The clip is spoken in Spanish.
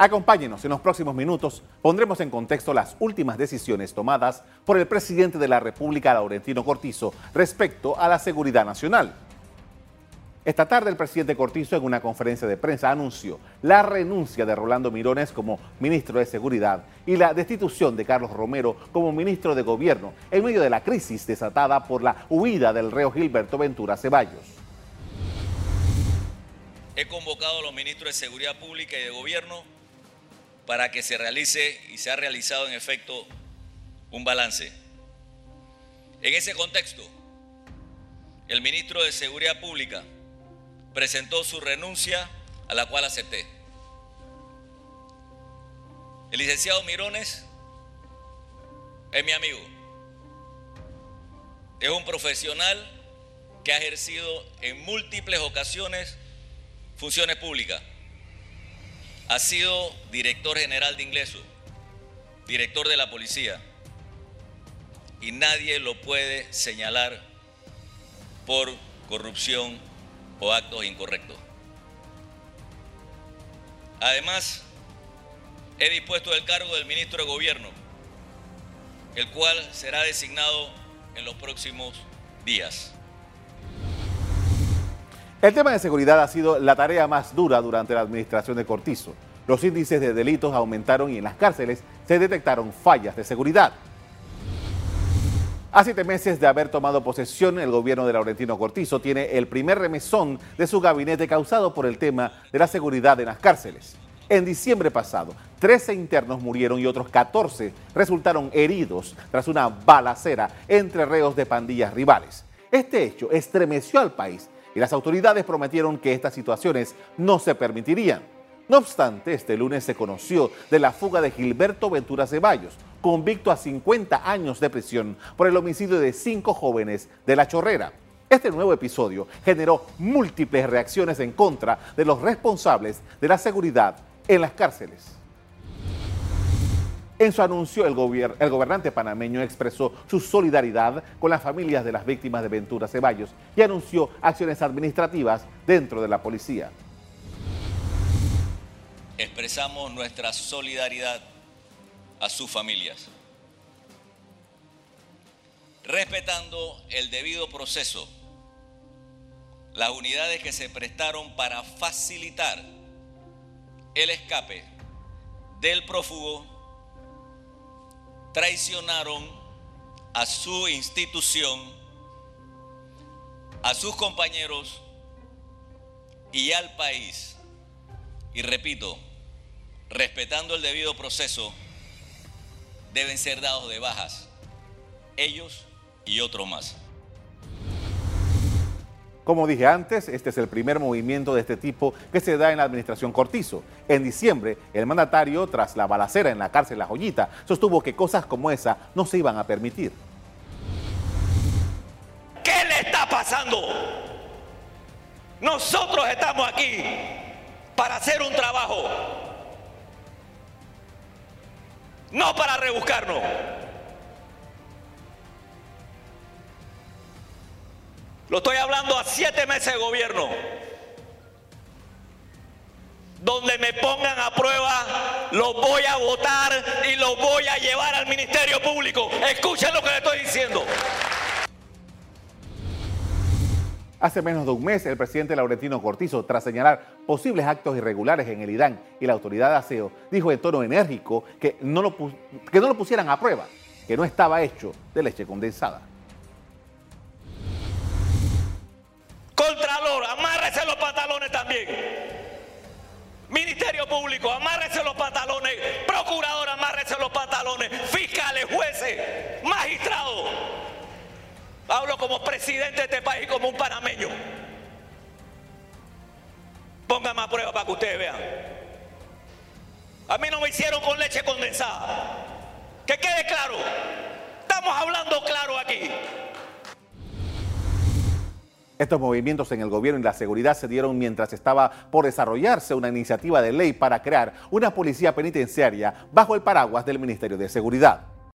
Acompáñenos en los próximos minutos, pondremos en contexto las últimas decisiones tomadas por el presidente de la República, Laurentino Cortizo, respecto a la seguridad nacional. Esta tarde el presidente Cortizo en una conferencia de prensa anunció la renuncia de Rolando Mirones como ministro de Seguridad y la destitución de Carlos Romero como ministro de Gobierno en medio de la crisis desatada por la huida del reo Gilberto Ventura Ceballos. He convocado a los ministros de Seguridad Pública y de Gobierno para que se realice y se ha realizado en efecto un balance. En ese contexto, el ministro de Seguridad Pública presentó su renuncia a la cual acepté. El licenciado Mirones es mi amigo. Es un profesional que ha ejercido en múltiples ocasiones funciones públicas. Ha sido director general de ingreso, director de la policía, y nadie lo puede señalar por corrupción o actos incorrectos. Además, he dispuesto el cargo del ministro de Gobierno, el cual será designado en los próximos días. El tema de seguridad ha sido la tarea más dura durante la administración de Cortizo. Los índices de delitos aumentaron y en las cárceles se detectaron fallas de seguridad. A siete meses de haber tomado posesión, el gobierno de Laurentino Cortizo tiene el primer remesón de su gabinete causado por el tema de la seguridad en las cárceles. En diciembre pasado, 13 internos murieron y otros 14 resultaron heridos tras una balacera entre reos de pandillas rivales. Este hecho estremeció al país y las autoridades prometieron que estas situaciones no se permitirían. No obstante, este lunes se conoció de la fuga de Gilberto Ventura Ceballos, convicto a 50 años de prisión por el homicidio de cinco jóvenes de La Chorrera. Este nuevo episodio generó múltiples reacciones en contra de los responsables de la seguridad en las cárceles. En su anuncio, el, gobernante panameño expresó su solidaridad con las familias de las víctimas de Ventura Ceballos y anunció acciones administrativas dentro de la policía. Expresamos nuestra solidaridad a sus familias, respetando el debido proceso, las unidades que se prestaron para facilitar el escape del prófugo traicionaron a su institución, a sus compañeros y al país. Y repito, respetando el debido proceso, deben ser dados de bajas, ellos y otros más. Como dije antes, este es el primer movimiento de este tipo que se da en la administración Cortizo. En diciembre, el mandatario, tras la balacera en la cárcel La Joyita, sostuvo que cosas como esa no se iban a permitir. ¿Qué le está pasando? Nosotros estamos aquí para hacer un trabajo, no para rebuscarnos. Lo estoy hablando a siete meses de gobierno. Donde me pongan a prueba, los voy a votar y los voy a llevar al Ministerio Público. Escuchen lo que le estoy diciendo. Hace menos de un mes, el presidente Laurentino Cortizo, tras señalar posibles actos irregulares en el IDAN y la autoridad de aseo, dijo en tono enérgico que no lo, que no lo pusieran a prueba, que no estaba hecho de leche condensada. También. Ministerio Público, amárrese los pantalones. Procurador, amárrese los pantalones. Fiscales, jueces, magistrados. Hablo como presidente de este país, como un panameño. Póngame a prueba para que ustedes vean. A mí no me hicieron con leche condensada. Que quede claro. Estamos hablando claro aquí. Estos movimientos en el gobierno y la seguridad se dieron mientras estaba por desarrollarse una iniciativa de ley para crear una policía penitenciaria bajo el paraguas del Ministerio de Seguridad.